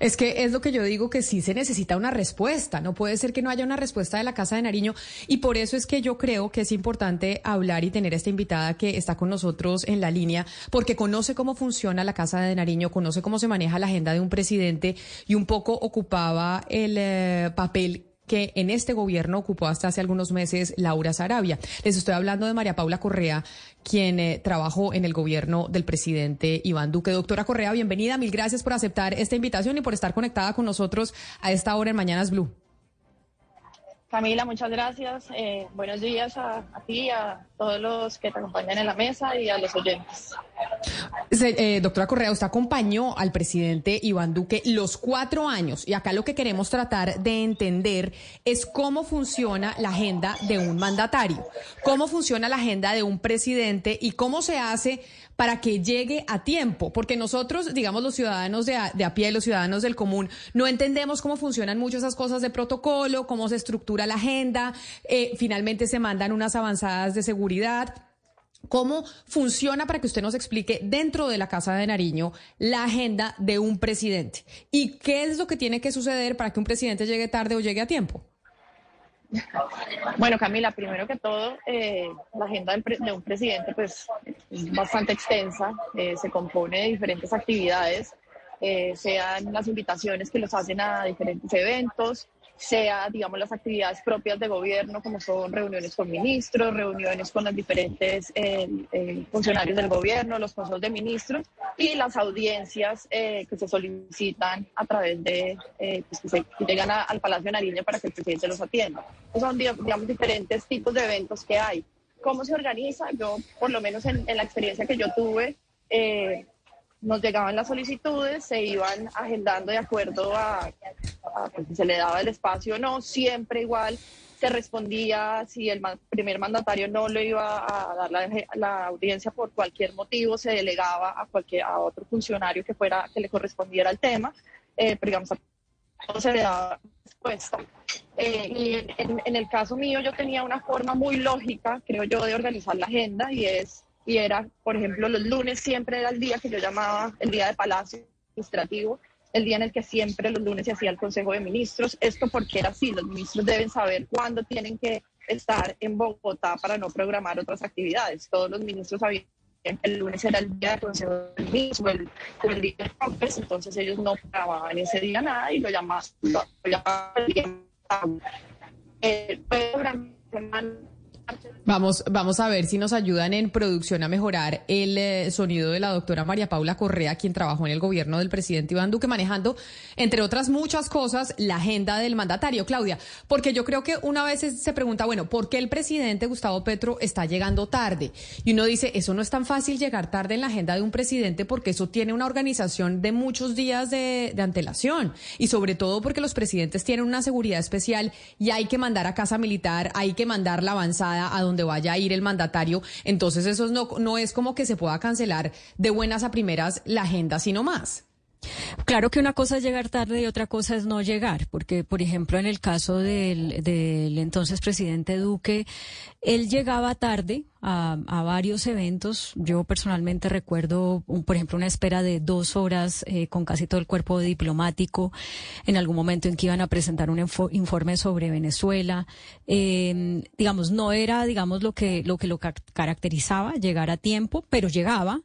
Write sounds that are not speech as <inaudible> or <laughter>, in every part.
Es que es lo que yo digo que sí se necesita una respuesta. No puede ser que no haya una respuesta de la Casa de Nariño. Y por eso es que yo creo que es importante hablar y tener esta invitada que está con nosotros en la línea, porque conoce cómo funciona la Casa de Nariño, conoce cómo se maneja la agenda de un presidente y un poco ocupaba el eh, papel que en este gobierno ocupó hasta hace algunos meses Laura Sarabia. Les estoy hablando de María Paula Correa, quien eh, trabajó en el gobierno del presidente Iván Duque. Doctora Correa, bienvenida. Mil gracias por aceptar esta invitación y por estar conectada con nosotros a esta hora en Mañanas Blue. Camila, muchas gracias. Eh, buenos días a, ti, a todos los que te acompañan en la mesa y a los oyentes. Eh, doctora Correa, usted acompañó al presidente Iván Duque los cuatro años y acá lo que queremos tratar de entender es cómo funciona la agenda de un mandatario, cómo funciona la agenda de un presidente y cómo se hace para que llegue a tiempo, porque nosotros, digamos, los ciudadanos de a, pie, los ciudadanos del común, no entendemos cómo funcionan muchas esas cosas de protocolo, cómo se estructura la agenda, eh, finalmente se mandan unas avanzadas de seguridad. ¿Cómo funciona para que usted nos explique dentro de la Casa de Nariño la agenda de un presidente? ¿Y qué es lo que tiene que suceder para que un presidente llegue tarde o llegue a tiempo? Bueno, Camila, primero que todo, eh, la agenda de un presidente pues, es bastante extensa, eh, se compone de diferentes actividades, eh, sean las invitaciones que los hacen a diferentes eventos, sea, digamos, las actividades propias de gobierno, como son reuniones con ministros, reuniones con los diferentes eh, eh, funcionarios del gobierno, los consejos de ministros y las audiencias eh, que se solicitan a través de, pues, que, se, llegan al Palacio de Nariño para que el presidente los atienda. son, digamos, diferentes tipos de eventos que hay. ¿Cómo se organiza? Yo, por lo menos en, en la experiencia que yo tuve, nos llegaban las solicitudes, se iban agendando de acuerdo a, pues, si se le daba el espacio o no, siempre igual se respondía si el primer mandatario no le iba a dar la, audiencia por cualquier motivo, se delegaba a cualquier a otro funcionario que fuera que le correspondiera el tema, eh, pero digamos no se le daba respuesta. Eh, y en, en el caso mío yo tenía una forma muy lógica, creo yo, de organizar la agenda y es y era, por ejemplo, los lunes siempre era el día que yo llamaba el día de Palacio Administrativo, el día en el que siempre los lunes se hacía el Consejo de Ministros. Esto porque era así, los ministros deben saber cuándo tienen que estar en Bogotá para no programar otras actividades. Todos los ministros sabían que el lunes era el día del Consejo de Ministros o el, día de Congreso, entonces ellos no programaban ese día nada y lo llamaban, lo, llamaban el día. Eh, Vamos, vamos a ver si nos ayudan en producción a mejorar el eh, sonido de la doctora María Paula Correa, quien trabajó en el gobierno del presidente Iván Duque, manejando, entre otras muchas cosas, la agenda del mandatario. Claudia, porque yo creo que una vez se pregunta, bueno, ¿por qué el presidente Gustavo Petro está llegando tarde? Y uno dice, eso no es tan fácil llegar tarde en la agenda de un presidente porque eso tiene una organización de muchos días de, de antelación. Y sobre todo porque los presidentes tienen una seguridad especial y hay que mandar a casa militar, hay que mandar la avanzada a donde vaya a ir el mandatario. Entonces eso no, no es como que se pueda cancelar de buenas a primeras la agenda, sino más. Claro que una cosa es llegar tarde y otra cosa es no llegar, porque, por ejemplo, en el caso del, del entonces presidente Duque, él llegaba tarde, a, varios eventos. Yo personalmente recuerdo, por ejemplo, una espera de dos horas eh, con casi todo el cuerpo diplomático en algún momento en que iban a presentar un informe sobre Venezuela. Em, digamos, no era, digamos, lo que lo que lo caracterizaba llegar a tiempo, pero llegaba.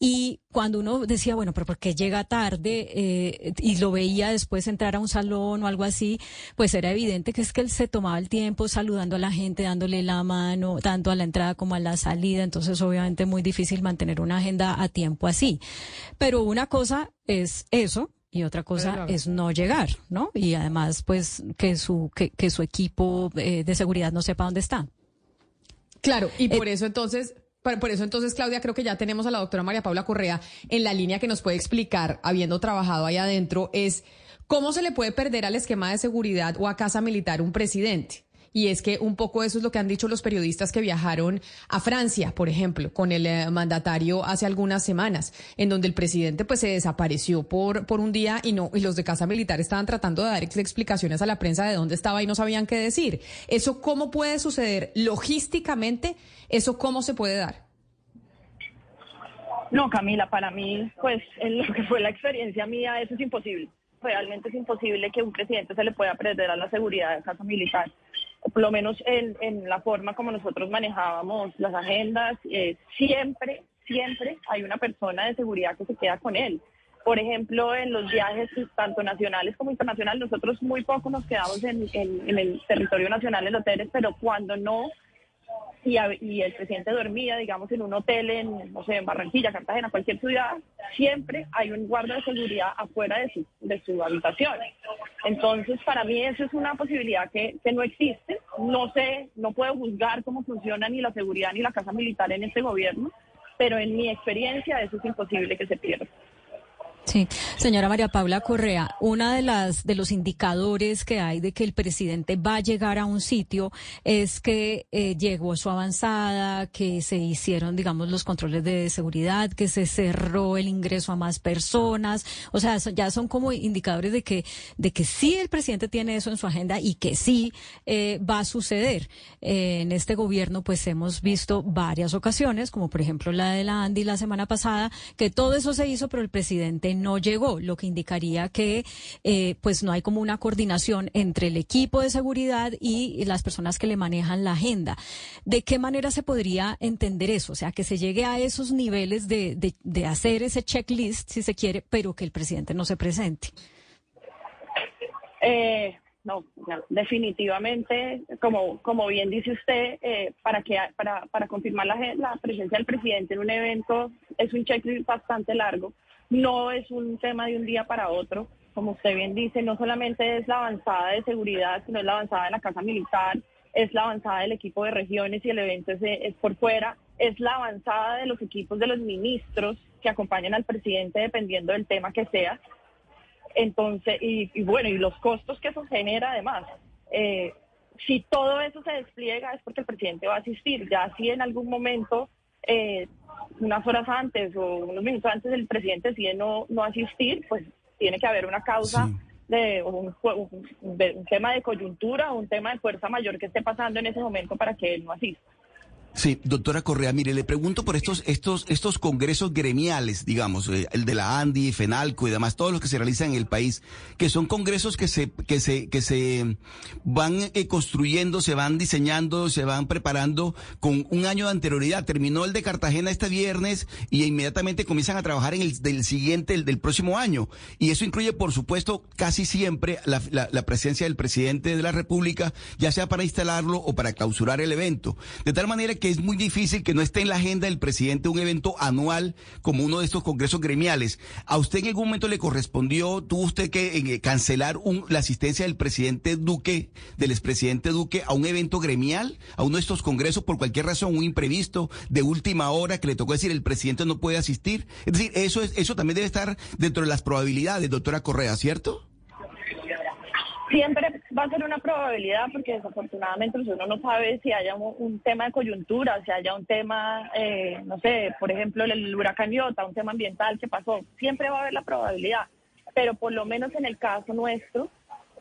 Y cuando uno decía, bueno, pero ¿por qué llega tarde? Eh, y lo veía después entrar a un salón o algo así, pues era evidente que es que él se tomaba el tiempo saludando a la gente, dándole la mano, tanto a la entrada como a la salida, entonces obviamente muy difícil mantener una agenda a tiempo así. Pero una cosa es eso, y otra cosa es no llegar, ¿no? Y además, pues, que su, que, que su equipo eh, de seguridad no sepa dónde está. Claro, y por eh, eso entonces, por eso entonces, Claudia, creo que ya tenemos a la doctora María Paula Correa en la línea que nos puede explicar, habiendo trabajado ahí adentro, es cómo se le puede perder al esquema de seguridad o a casa militar un presidente. Y es que un poco eso es lo que han dicho los periodistas que viajaron a Francia, por ejemplo, con el eh, mandatario hace algunas semanas, en donde el presidente pues se desapareció por, por un día y no, y los de Casa Militar estaban tratando de dar explicaciones a la prensa de dónde estaba y no sabían qué decir. ¿Eso cómo puede suceder logísticamente? ¿Eso cómo se puede dar? No, Camila, para mí, pues <laughs> en lo que fue la experiencia mía, eso es imposible. realmente es imposible que un presidente se le pueda perder a la seguridad de casa militar. Por lo menos en, la forma como nosotros manejábamos las agendas, eh, siempre, siempre hay una persona de seguridad que se queda con él. Por ejemplo, en los viajes tanto nacionales como internacionales, nosotros muy poco nos quedamos en, en el territorio nacional en hoteles, pero cuando no y, el presidente dormía, digamos, en un hotel en, no sé, en Barranquilla, Cartagena, cualquier ciudad, siempre hay un guardia de seguridad afuera de su, de su habitación. Entonces, para mí eso es una posibilidad que, que no existe. No sé, no puedo juzgar cómo funciona ni la seguridad ni la casa militar en este gobierno, pero en mi experiencia eso es imposible que se pierda. Sí, señora María Paula Correa, una de las de los indicadores que hay de que el presidente va a llegar a un sitio es que eh, llegó su avanzada, que se hicieron, digamos, los controles de seguridad, que se cerró el ingreso a más personas, o sea, ya son como indicadores de que de que sí el presidente tiene eso en su agenda y que sí eh, va a suceder. Eh, en este gobierno, pues hemos visto varias ocasiones, como por ejemplo la de la Andy la semana pasada, que todo eso se hizo, pero el presidente no llegó, lo que indicaría que eh, pues no hay como una coordinación entre el equipo de seguridad y las personas que le manejan la agenda. ¿De qué manera se podría entender eso? O sea, que se llegue a esos niveles de, de, hacer ese checklist, si se quiere, pero que el presidente no se presente. Eh, no, definitivamente, como, como bien dice usted, eh, para, que, para, para confirmar la, la presencia del presidente en un evento es un checklist bastante largo. No es un tema de un día para otro. Como usted bien dice, no solamente es la avanzada de seguridad, sino es la avanzada de la Casa Militar, es la avanzada del equipo de regiones y el evento es, por fuera, es la avanzada de los equipos de los ministros que acompañan al presidente dependiendo del tema que sea. Entonces, y, bueno, y los costos que eso genera además. Eh, si todo eso se despliega es porque el presidente va a asistir. Ya si en algún momento eh, unas horas antes o unos minutos antes el presidente decide no, no asistir, pues tiene que haber una causa de un, un, tema de coyuntura o un tema de fuerza mayor que esté pasando en ese momento para que él no asista. Sí, doctora Correa, mire, le pregunto por estos, estos, estos congresos gremiales, digamos, eh, el de la ANDI, FENALCO y demás, todos los que se realizan en el país, que son congresos que se, que se, que se van eh, construyendo, se van diseñando, se van preparando con un año de anterioridad. Terminó el de Cartagena este viernes y inmediatamente comienzan a trabajar en el del siguiente, el del próximo año. Y eso incluye, por supuesto, casi siempre la, la, presencia del presidente de la República, ya sea para instalarlo o para clausurar el evento. De tal manera que es muy difícil que no esté en la agenda del presidente un evento anual como uno de estos congresos gremiales. ¿A usted en algún momento le correspondió, tuvo usted que eh, cancelar la asistencia del presidente Duque, del expresidente Duque, a un evento gremial, a uno de estos congresos por cualquier razón, un imprevisto de última hora que le tocó decir el presidente no puede asistir? Es decir, eso, es, eso también debe estar dentro de las probabilidades, doctora Correa, ¿cierto? Siempre va a ser una probabilidad porque desafortunadamente pues, uno no sabe si haya un, tema de coyuntura, si haya un tema, eh, no sé, por ejemplo, el, huracán Iota, un tema ambiental que pasó. Siempre va a haber la probabilidad, pero por lo menos en el caso nuestro,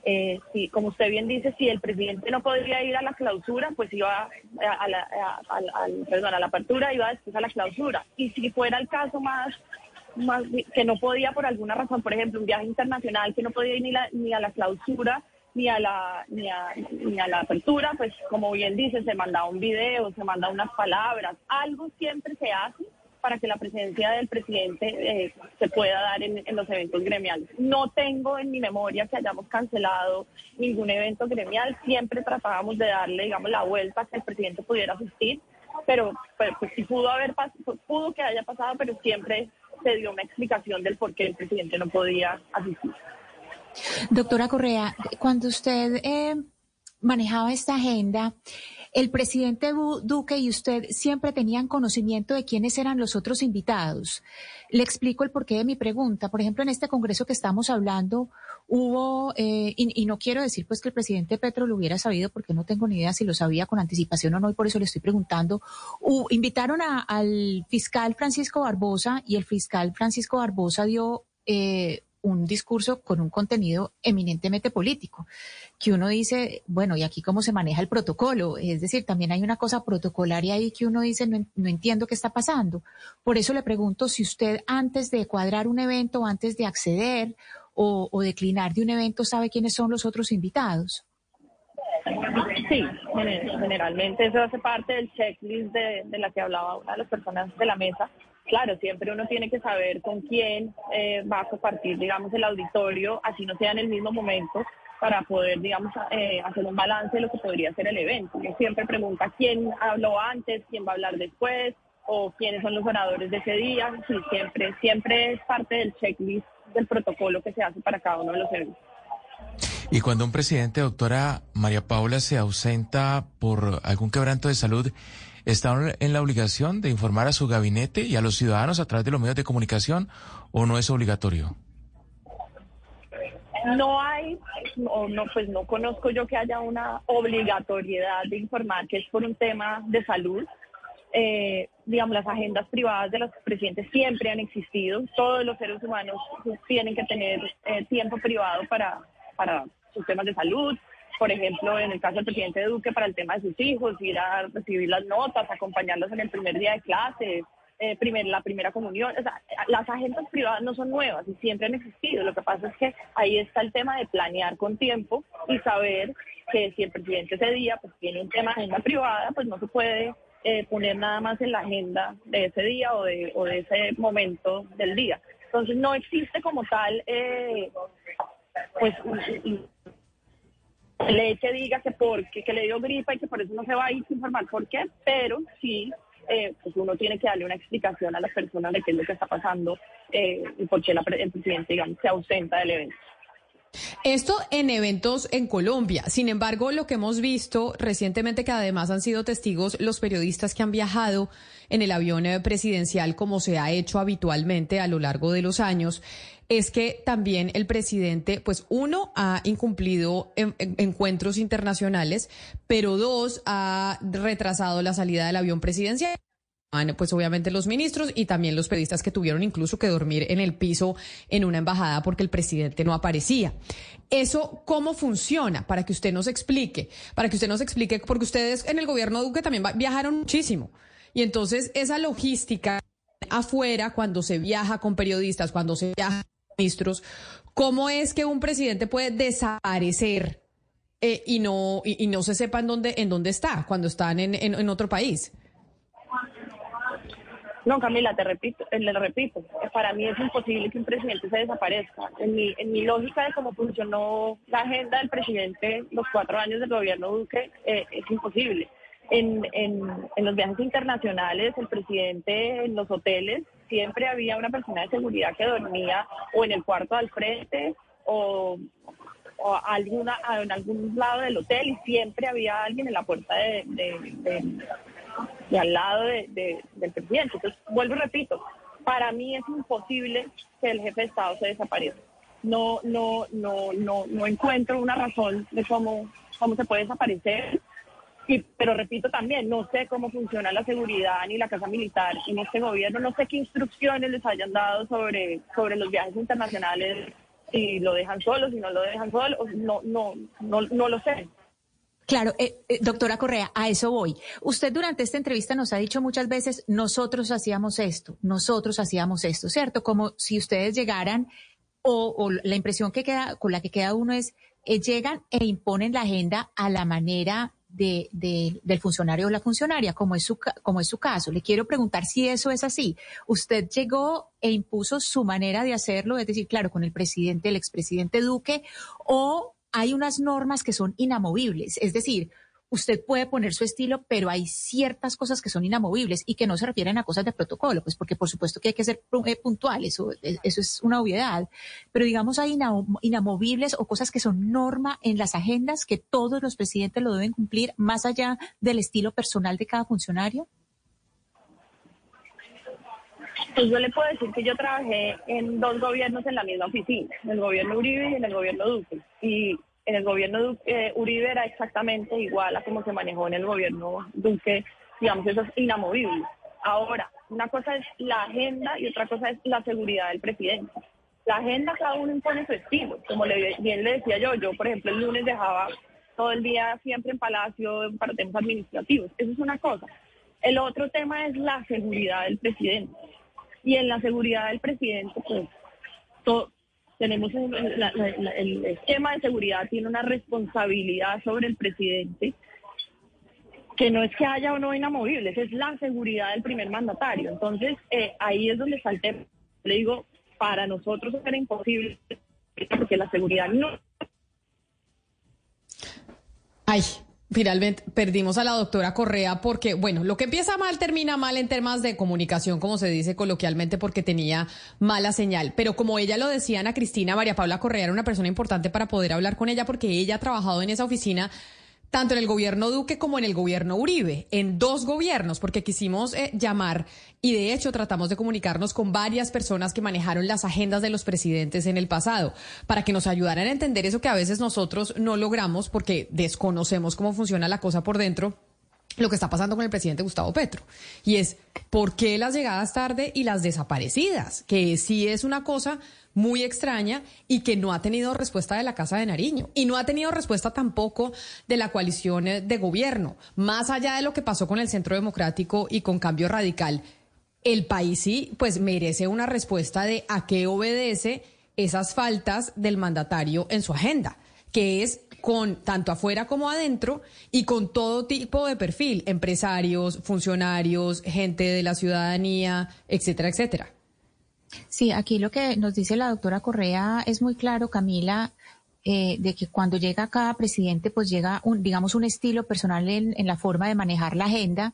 eh, si, como usted bien dice, si el presidente no podría ir a la clausura, pues iba a, la, perdón, a la apertura, iba después a la clausura. Y si fuera el caso más que no podía por alguna razón, por ejemplo, un viaje internacional que no podía ir ni, ni a la clausura ni a la ni a, ni a la apertura, pues como bien dice, se manda un video, se manda unas palabras, algo siempre se hace para que la presencia del presidente eh, se pueda dar en, los eventos gremiales. No tengo en mi memoria que hayamos cancelado ningún evento gremial, siempre tratábamos de darle, digamos, la vuelta que el presidente pudiera asistir, pero pues, pues sí pudo haber pudo que haya pasado, pero siempre se dio una explicación del por qué el presidente no podía asistir. Doctora Correa, cuando usted eh, manejaba esta agenda, el presidente Duque y usted siempre tenían conocimiento de quiénes eran los otros invitados. Le explico el porqué de mi pregunta. Por ejemplo, en este congreso que estamos hablando, hubo, eh, y, no quiero decir pues que el presidente Petro lo hubiera sabido, porque no tengo ni idea si lo sabía con anticipación o no, y por eso le estoy preguntando. invitaron al fiscal Francisco Barbosa y el fiscal Francisco Barbosa dio eh, un discurso con un contenido eminentemente político, que uno dice, bueno, ¿y aquí cómo se maneja el protocolo? Es decir, también hay una cosa protocolaria ahí que uno dice, no, entiendo qué está pasando. Por eso le pregunto si usted antes de cuadrar un evento, antes de acceder o, declinar de un evento sabe quiénes son los otros invitados. Sí, generalmente eso hace parte del checklist de, la que hablaba una de las personas de la mesa. Claro, siempre uno tiene que saber con quién eh, va a compartir, digamos, el auditorio, así no sea en el mismo momento, para poder, digamos, eh, hacer un balance de lo que podría ser el evento. Siempre pregunta quién habló antes, quién va a hablar después, o quiénes son los oradores de ese día. Sí, siempre, siempre es parte del checklist del protocolo que se hace para cada uno de los eventos. Y cuando un presidente, doctora María Paula, se ausenta por algún quebranto de salud, ¿está en la obligación de informar a su gabinete y a los ciudadanos a través de los medios de comunicación o no es obligatorio? No hay, o no, pues no conozco yo que haya una obligatoriedad de informar que es por un tema de salud. Eh, digamos, las agendas privadas de los presidentes siempre han existido. Todos los seres humanos tienen que tener eh, tiempo privado para, para sus temas de salud. Por ejemplo, en el caso del presidente Duque, para el tema de sus hijos, ir a recibir las notas, acompañarlos en el primer día de clase, eh, primer, la primera comunión. O sea, las agendas privadas no son nuevas y siempre han existido. Lo que pasa es que ahí está el tema de planear con tiempo y saber que si el presidente ese día pues tiene un tema de agenda privada, pues no se puede eh, poner nada más en la agenda de ese día o de, o de ese momento del día. Entonces no existe como tal, eh, pues, ley que diga que porque que le dio gripa y que por eso no se va a ir sin informar por qué, pero sí, eh, pues uno tiene que darle una explicación a las personas de qué es lo que está pasando eh, y por qué la, el presidente, digamos, se ausenta del evento. Esto en eventos en Colombia. Sin embargo, lo que hemos visto recientemente, que además han sido testigos los periodistas que han viajado en el avión eh, presidencial, como se ha hecho habitualmente a lo largo de los años, es que también el presidente, pues uno, ha incumplido encuentros internacionales, pero dos, ha retrasado la salida del avión presidencial pues obviamente los ministros y también los periodistas que tuvieron incluso que dormir en el piso en una embajada porque el presidente no aparecía. Eso, ¿cómo funciona? Para que usted nos explique, para que usted nos explique, porque ustedes en el gobierno Duque también viajaron muchísimo. Y entonces esa logística afuera, cuando se viaja con periodistas, cuando se viaja con ministros, ¿cómo es que un presidente puede desaparecer eh, y, no, y, no se sepa en dónde, en dónde está cuando están en, en otro país? No, Camila, te repito, eh, le repito, para mí es imposible que un presidente se desaparezca. En mi, en mi lógica de cómo funcionó la agenda del presidente los cuatro años del gobierno Duque, eh, es imposible. En, en, en los viajes internacionales, el presidente en los hoteles, siempre había una persona de seguridad que dormía o en el cuarto al frente o, o alguna, en algún lado del hotel y siempre había alguien en la puerta de y al lado de, del presidente. Entonces, vuelvo y repito, para mí es imposible que el jefe de Estado se desaparezca. No, no, no, no, no encuentro una razón de cómo, cómo se puede desaparecer. Y, pero repito también, no sé cómo funciona la seguridad ni la casa militar en este gobierno, no sé qué instrucciones les hayan dado sobre, sobre los viajes internacionales, si lo dejan solo, si no lo dejan solo, no, no, no, no lo sé. Claro, eh, eh, doctora Correa, a eso voy. Usted durante esta entrevista nos ha dicho muchas veces, nosotros hacíamos esto, nosotros hacíamos esto, ¿cierto? Como si ustedes llegaran o, la impresión que queda, con la que queda uno es, eh, llegan e imponen la agenda a la manera de, del funcionario o la funcionaria, como es, su, como es su caso. Le quiero preguntar si eso es así. Usted llegó e impuso su manera de hacerlo, es decir, claro, con el presidente, el expresidente Duque, o hay unas normas que son inamovibles, es decir, usted puede poner su estilo, pero hay ciertas cosas que son inamovibles y que no se refieren a cosas de protocolo, pues porque por supuesto que hay que ser eh, puntuales, eso, eso es una obviedad, pero digamos hay inamovibles o cosas que son norma en las agendas que todos los presidentes lo deben cumplir más allá del estilo personal de cada funcionario. Pues yo le puedo decir que yo trabajé en dos gobiernos en la misma oficina, en el gobierno Uribe y en el gobierno Duque. Y en el gobierno eh, Uribe era exactamente igual a como se manejó en el gobierno Duque, digamos, eso es inamovible. Ahora, una cosa es la agenda y otra cosa es la seguridad del presidente. La agenda cada uno impone su estilo, como le, bien le decía yo, yo por ejemplo el lunes dejaba todo el día siempre en Palacio para temas administrativos, eso es una cosa. El otro tema es la seguridad del presidente. Y en la seguridad del presidente, pues tenemos el esquema de seguridad tiene una responsabilidad sobre el presidente que no es que haya o no inamovibles, es la seguridad del primer mandatario. Entonces, eh, ahí es donde tema. Le digo, para nosotros era imposible, porque la seguridad no... Ay, Finalmente perdimos a la doctora Correa porque, bueno, lo que empieza mal termina mal en temas de comunicación, como se dice coloquialmente, porque tenía mala señal. Pero como ella lo decía, Ana Cristina, María Paula Correa era una persona importante para poder hablar con ella porque ella ha trabajado en esa oficina tanto en el gobierno Duque como en el gobierno Uribe, en dos gobiernos, porque quisimos eh, llamar y de hecho tratamos de comunicarnos con varias personas que manejaron las agendas de los presidentes en el pasado, para que nos ayudaran a entender eso que a veces nosotros no logramos porque desconocemos cómo funciona la cosa por dentro lo que está pasando con el presidente Gustavo Petro. Y es, ¿por qué las llegadas tarde y las desaparecidas? Que sí es una cosa muy extraña y que no ha tenido respuesta de la Casa de Nariño y no ha tenido respuesta tampoco de la coalición de gobierno. Más allá de lo que pasó con el Centro Democrático y con Cambio Radical, el país sí pues merece una respuesta de a qué obedece esas faltas del mandatario en su agenda, que es con tanto afuera como adentro y con todo tipo de perfil, empresarios, funcionarios, gente de la ciudadanía, etcétera, etcétera. Sí, aquí lo que nos dice la doctora Correa es muy claro, Camila, eh, de que cuando llega cada presidente, pues llega un, digamos, un estilo personal en, en, la forma de manejar la agenda.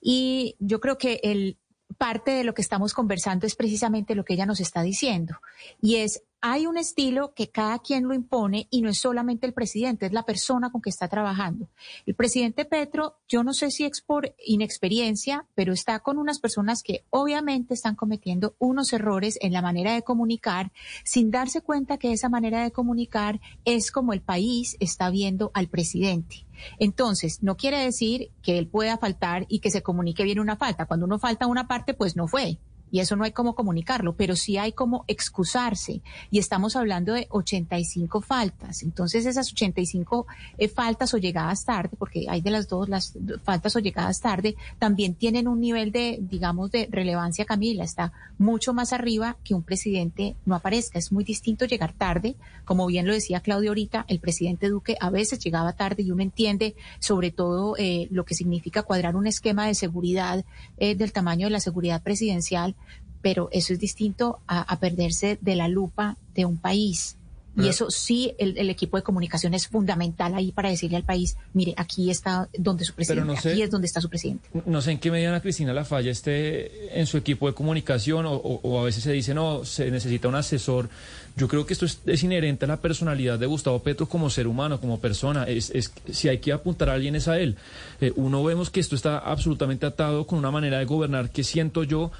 Y yo creo que el parte de lo que estamos conversando es precisamente lo que ella nos está diciendo. Y es hay un estilo que cada quien lo impone y no es solamente el presidente, es la persona con que está trabajando. El presidente Petro, yo no sé si es por inexperiencia, pero está con unas personas que obviamente están cometiendo unos errores en la manera de comunicar sin darse cuenta que esa manera de comunicar es como el país está viendo al presidente. Entonces, no quiere decir que él pueda faltar y que se comunique bien una falta. Cuando uno falta una parte, pues no fue y eso no hay cómo comunicarlo, pero sí hay cómo excusarse. Y estamos hablando de 85 faltas. Entonces, esas 85 eh, faltas o llegadas tarde, porque hay de las dos, las faltas o llegadas tarde, también tienen un nivel de, digamos, de relevancia, Camila. Está mucho más arriba que un presidente no aparezca. Es muy distinto llegar tarde. Como bien lo decía Claudio ahorita, el presidente Duque a veces llegaba tarde y uno entiende sobre todo eh, lo que significa cuadrar un esquema de seguridad eh, del tamaño de la seguridad presidencial pero eso es distinto a, perderse de la lupa de un país. Y eso sí, el, equipo de comunicación es fundamental ahí para decirle al país, mire, aquí está donde su presidente, aquí es donde está su presidente. No sé en qué medida Cristina La Falla esté en su equipo de comunicación o, a veces se dice, no, se necesita un asesor. Yo creo que esto es, inherente a la personalidad de Gustavo Petro como ser humano, como persona. Es, es si hay que apuntar a alguien es a él. Eh, uno vemos que esto está absolutamente atado con una manera de gobernar que siento yo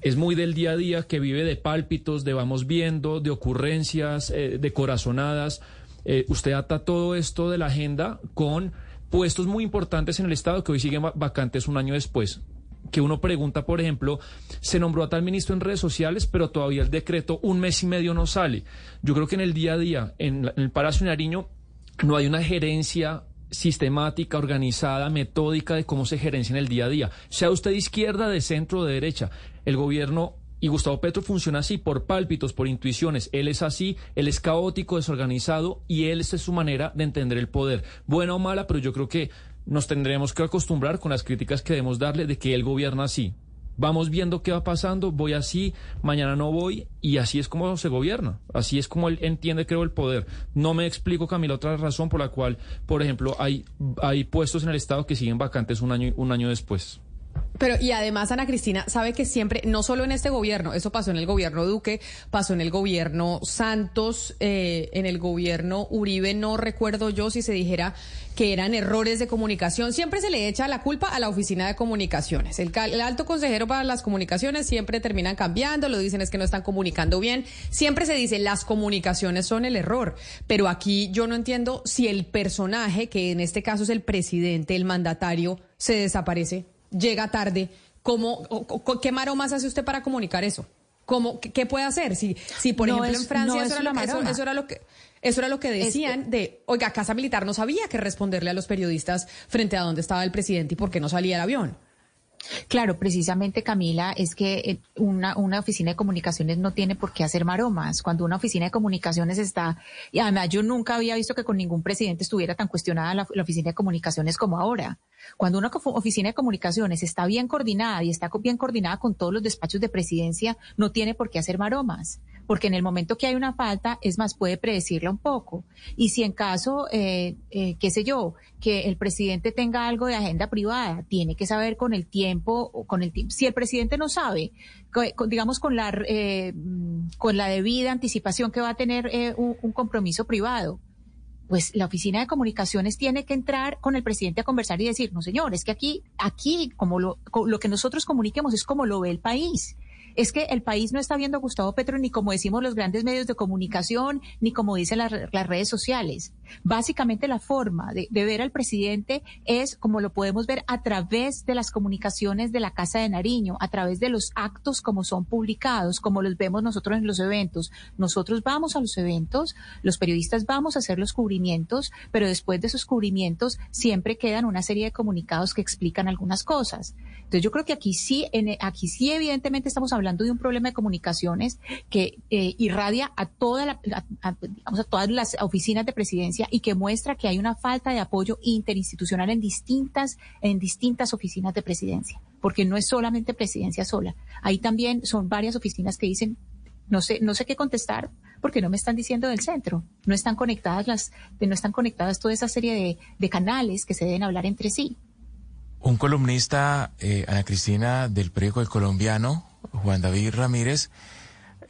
es muy del día a día que vive de pálpitos, de vamos viendo, de ocurrencias, eh, de corazonadas. Eh, usted ata todo esto de la agenda con puestos muy importantes en el Estado que hoy siguen vacantes un año después. Que uno pregunta, por ejemplo, se nombró a tal ministro en redes sociales, pero todavía el decreto un mes y medio no sale. Yo creo que en el día a día, en, en el Palacio Nariño, no hay una gerencia sistemática, organizada, metódica de cómo se gerencia en el día a día. Sea usted de izquierda, de centro de derecha, el gobierno y Gustavo Petro funciona así, por pálpitos, por intuiciones. Él es así, él es caótico, desorganizado y él es su manera de entender el poder. Buena o mala, pero yo creo que nos tendremos que acostumbrar con las críticas que debemos darle de que él gobierna así. Vamos viendo qué va pasando, voy así, mañana no voy, y así es como se gobierna, así es como él entiende, creo, el poder. No me explico, Camila, otra razón por la cual, por ejemplo, hay, hay puestos en el Estado que siguen vacantes un año, un año después. Pero y además Ana Cristina sabe que siempre, no solo en este gobierno, eso pasó en el gobierno Duque, pasó en el gobierno Santos, eh, en el gobierno Uribe, no recuerdo yo si se dijera que eran errores de comunicación. Siempre se le echa la culpa a la oficina de comunicaciones. El, el alto consejero para las comunicaciones siempre terminan cambiando, lo dicen es que no están comunicando bien. Siempre se dice las comunicaciones son el error. Pero aquí yo no entiendo si el personaje, que en este caso es el presidente, el mandatario, se desaparece llega tarde, ¿cómo, ¿qué maromas hace usted para comunicar eso? ¿Cómo, qué, puede hacer? Si, si por ejemplo, en Francia eso, era lo, eso, era lo, que... Eso era lo que decían de, oiga, Casa Militar no sabía qué responderle a los periodistas frente a dónde estaba el presidente y por qué no salía el avión. Claro, precisamente Camila, es que eh, una, una oficina de comunicaciones no tiene por qué hacer maromas. Cuando una oficina de comunicaciones está, y además yo nunca había visto que con ningún presidente estuviera tan cuestionada la, la oficina de comunicaciones como ahora. Cuando una oficina de comunicaciones está bien coordinada y está bien coordinada con todos los despachos de presidencia, no tiene por qué hacer maromas porque en el momento que hay una falta, es más, puede predecirla un poco. Y si en caso, eh, eh, qué sé yo, que el presidente tenga algo de agenda privada, tiene que saber con el tiempo, con el tiempo. Si el presidente no sabe, digamos con la, eh, con la debida anticipación que va a tener un, un compromiso privado, pues la oficina de comunicaciones tiene que entrar con el presidente a conversar y decir, no señor, es que aquí, aquí, como lo, lo que nosotros comuniquemos es como lo ve el país es que el país no está viendo a Gustavo Petro ni como decimos los grandes medios de comunicación, ni como dicen las, redes sociales. Básicamente la forma de, ver al presidente es como lo podemos ver a través de las comunicaciones de la Casa de Nariño, a través de los actos como son publicados, como los vemos nosotros en los eventos. Nosotros vamos a los eventos, los periodistas vamos a hacer los cubrimientos, pero después de esos cubrimientos siempre quedan una serie de comunicados que explican algunas cosas. Entonces yo creo que aquí sí, en, aquí sí evidentemente estamos hablando de un problema de comunicaciones que eh, irradia a, toda la, a, a todas las oficinas de presidencia y que muestra que hay una falta de apoyo interinstitucional en distintas, en distintas oficinas de presidencia, porque no es solamente presidencia sola. Ahí también son varias oficinas que dicen no sé, no sé qué contestar porque no me están diciendo del centro. No están conectadas las, no están conectadas toda esa serie de, de canales que se deben hablar entre sí. Un columnista, eh, Ana Cristina, del periódico El Colombiano, Juan David Ramírez,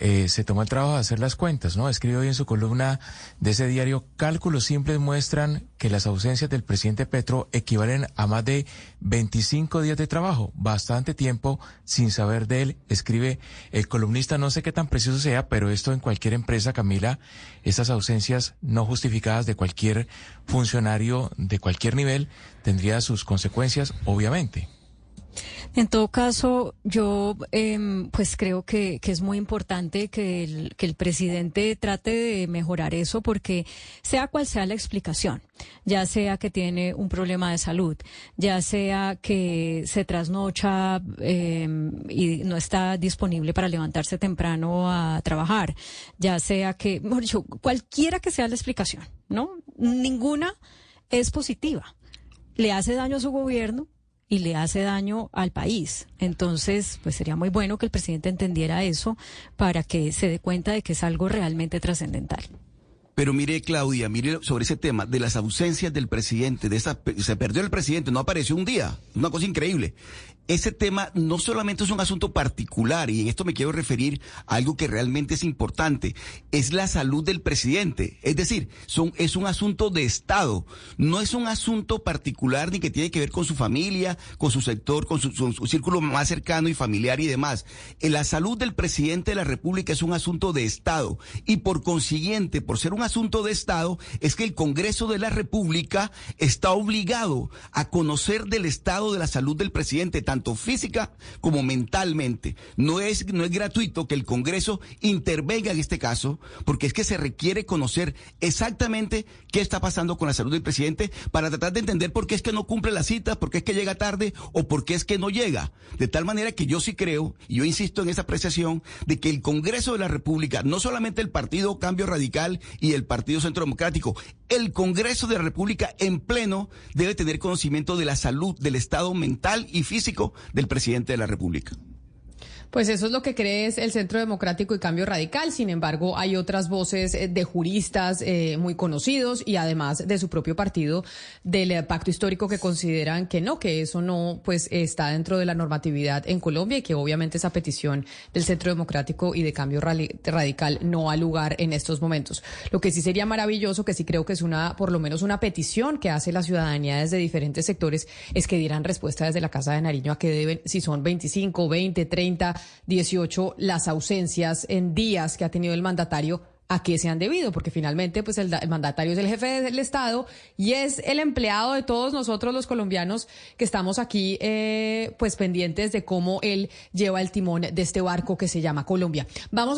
eh, se tomó el trabajo de hacer las cuentas, ¿no? Escribe hoy en su columna de ese diario, cálculos simples muestran que las ausencias del presidente Petro equivalen a más de 25 días de trabajo, bastante tiempo sin saber de él. Escribe el columnista, no sé qué tan preciso sea, pero esto en cualquier empresa, Camila, estas ausencias no justificadas de cualquier funcionario de cualquier nivel tendría sus consecuencias, obviamente. En todo caso, yo em, pues creo que, es muy importante que el, presidente trate de mejorar eso porque sea cual sea la explicación, ya sea que tiene un problema de salud, ya sea que se trasnocha em, y no está disponible para levantarse temprano a trabajar, ya sea que, mejor dicho, cualquiera que sea la explicación, ¿no? Ninguna es positiva. Le hace daño a su gobierno, y le hace daño al país. Entonces, pues sería muy bueno que el presidente entendiera eso para que se dé cuenta de que es algo realmente trascendental. Pero mire, Claudia, mire sobre ese tema de las ausencias del presidente, de esa, se perdió el presidente, no apareció un día, una cosa increíble. Ese tema no solamente es un asunto particular, y en esto me quiero referir a algo que realmente es importante, es la salud del presidente. Es decir, son, es un asunto de Estado, no es un asunto particular ni que tiene que ver con su familia, con su sector, con su, círculo más cercano y familiar y demás. La salud del presidente de la República es un asunto de Estado, y por consiguiente, por ser un asunto de Estado es que el Congreso de la República está obligado a conocer del estado de la salud del presidente, física como mentalmente. No es, no es gratuito que el Congreso intervenga en este caso, porque es que se requiere conocer exactamente qué está pasando con la salud del presidente para tratar de entender por qué es que no cumple la cita, por qué es que llega tarde o por qué es que no llega. De tal manera que yo sí creo, y yo insisto en esa apreciación, de que el Congreso de la República, no solamente el Partido Cambio Radical y el Partido Centro Democrático. El Congreso de la República en pleno debe tener conocimiento de la salud, del estado mental y físico del presidente de la República. Pues eso es lo que cree el Centro Democrático y Cambio Radical. Sin embargo, hay otras voces eh, de juristas eh, muy conocidos y además de su propio partido del eh, pacto histórico que consideran que no, que eso no pues está dentro de la normatividad en Colombia y que obviamente esa petición del Centro Democrático y de Cambio Radical no ha lugar en estos momentos. Lo que sí sería maravilloso, que sí creo que es una, por lo menos una petición que hace la ciudadanía desde diferentes sectores, es que dieran respuesta desde la Casa de Nariño a que deben, si son 25, 20, 30, 18 las ausencias en días que ha tenido el mandatario a qué se han debido, porque finalmente pues el, mandatario es el jefe del Estado y es el empleado de todos nosotros los colombianos que estamos aquí eh, pues pendientes de cómo él lleva el timón de este barco que se llama Colombia. Vamos